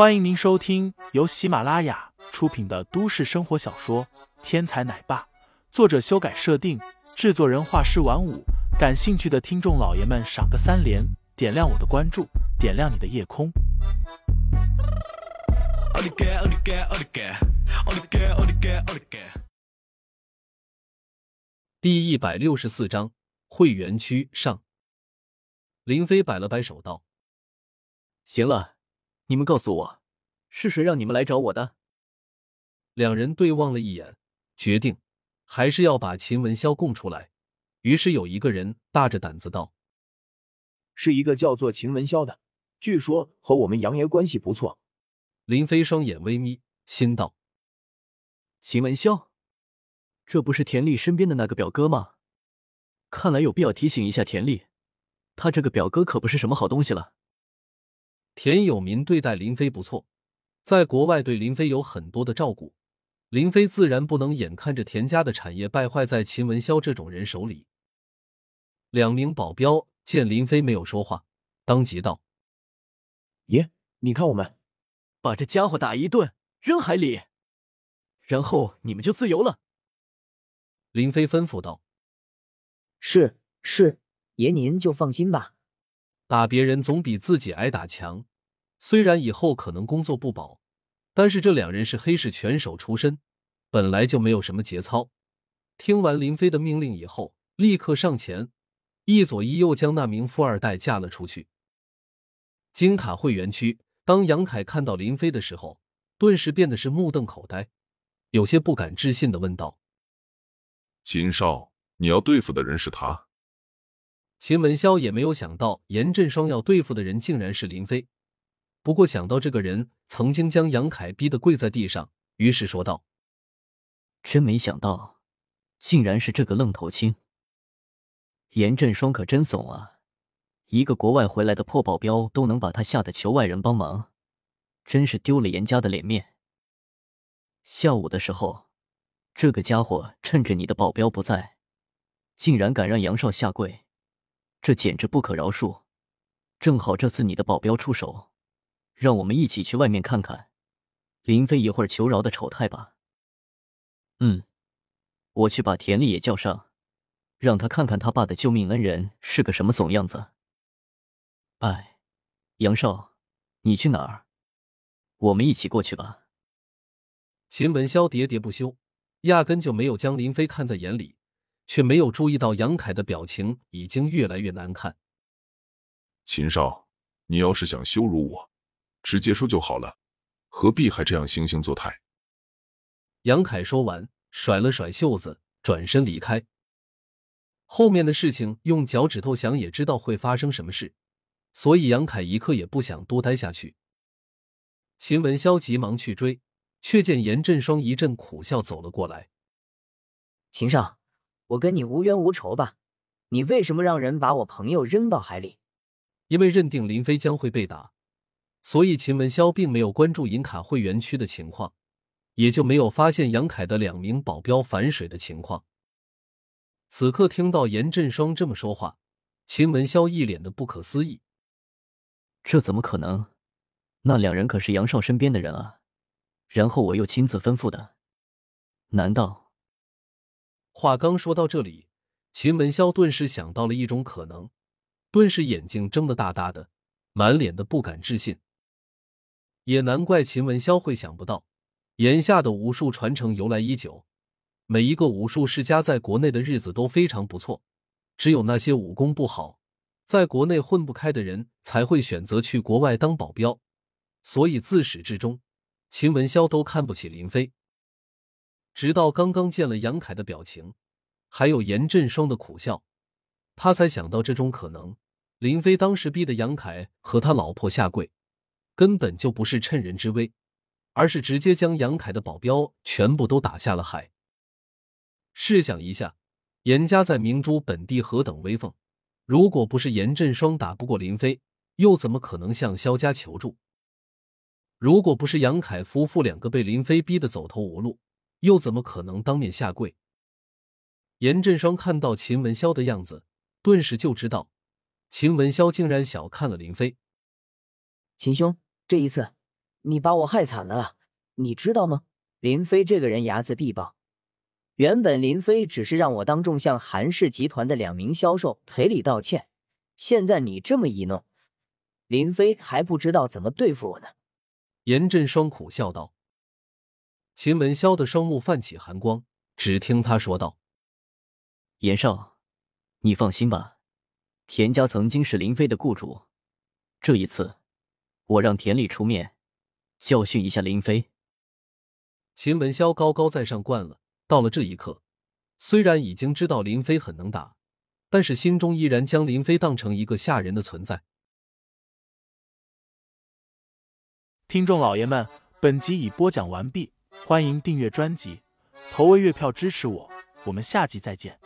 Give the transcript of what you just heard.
欢迎您收听由喜马拉雅出品的都市生活小说《天才奶爸》，作者修改设定，制作人画师晚舞。感兴趣的听众老爷们，赏个三连，点亮我的关注，点亮你的夜空。第一百六十四章会员区上。林飞摆了摆手道：“行了，你们告诉我，是谁让你们来找我的？”两人对望了一眼，决定还是要把秦文潇供出来。于是有一个人大着胆子道：“是一个叫做秦文潇的，据说和我们杨爷关系不错。”林飞双眼微眯，心道：“秦文潇，这不是田丽身边的那个表哥吗？看来有必要提醒一下田丽。”他这个表哥可不是什么好东西了。田有民对待林飞不错，在国外对林飞有很多的照顾，林飞自然不能眼看着田家的产业败坏在秦文潇这种人手里。两名保镖见林飞没有说话，当即道：“爷，你看我们把这家伙打一顿，扔海里，然后你们就自由了。”林飞吩咐道：“是是。”爷，您就放心吧。打别人总比自己挨打强。虽然以后可能工作不保，但是这两人是黑市拳手出身，本来就没有什么节操。听完林飞的命令以后，立刻上前，一左一右将那名富二代架了出去。金卡会员区，当杨凯看到林飞的时候，顿时变得是目瞪口呆，有些不敢置信的问道：“秦少，你要对付的人是他？”秦文潇也没有想到严振双要对付的人竟然是林飞，不过想到这个人曾经将杨凯逼得跪在地上，于是说道：“真没想到，竟然是这个愣头青。严振双可真怂啊，一个国外回来的破保镖都能把他吓得求外人帮忙，真是丢了严家的脸面。下午的时候，这个家伙趁着你的保镖不在，竟然敢让杨少下跪。”这简直不可饶恕！正好这次你的保镖出手，让我们一起去外面看看林飞一会儿求饶的丑态吧。嗯，我去把田丽也叫上，让他看看他爸的救命恩人是个什么怂样子。哎，杨少，你去哪儿？我们一起过去吧。秦文潇喋喋不休，压根就没有将林飞看在眼里。却没有注意到杨凯的表情已经越来越难看。秦少，你要是想羞辱我，直接说就好了，何必还这样惺惺作态？杨凯说完，甩了甩袖子，转身离开。后面的事情用脚趾头想也知道会发生什么事，所以杨凯一刻也不想多待下去。秦文潇急忙去追，却见严振双一阵苦笑走了过来。秦少。我跟你无冤无仇吧？你为什么让人把我朋友扔到海里？因为认定林飞将会被打，所以秦文潇并没有关注银卡会员区的情况，也就没有发现杨凯的两名保镖反水的情况。此刻听到严振双这么说话，秦文潇一脸的不可思议：这怎么可能？那两人可是杨少身边的人啊！然后我又亲自吩咐的，难道？话刚说到这里，秦文潇顿时想到了一种可能，顿时眼睛睁得大大的，满脸的不敢置信。也难怪秦文潇会想不到，眼下的武术传承由来已久，每一个武术世家在国内的日子都非常不错，只有那些武功不好，在国内混不开的人才会选择去国外当保镖。所以自始至终，秦文潇都看不起林飞。直到刚刚见了杨凯的表情，还有严振双的苦笑，他才想到这种可能：林飞当时逼的杨凯和他老婆下跪，根本就不是趁人之危，而是直接将杨凯的保镖全部都打下了海。试想一下，严家在明珠本地何等威风，如果不是严振双打不过林飞，又怎么可能向萧家求助？如果不是杨凯夫妇两个被林飞逼得走投无路，又怎么可能当面下跪？严振双看到秦文潇的样子，顿时就知道秦文潇竟然小看了林飞。秦兄，这一次你把我害惨了，你知道吗？林飞这个人睚眦必报。原本林飞只是让我当众向韩氏集团的两名销售赔礼道歉，现在你这么一弄，林飞还不知道怎么对付我呢。严振双苦笑道。秦文潇的双目泛起寒光，只听他说道：“严少，你放心吧，田家曾经是林飞的雇主，这一次，我让田里出面教训一下林飞。”秦文霄高高在上惯了。到了这一刻，虽然已经知道林飞很能打，但是心中依然将林飞当成一个吓人的存在。听众老爷们，本集已播讲完毕，欢迎订阅专辑，投喂月票支持我，我们下集再见。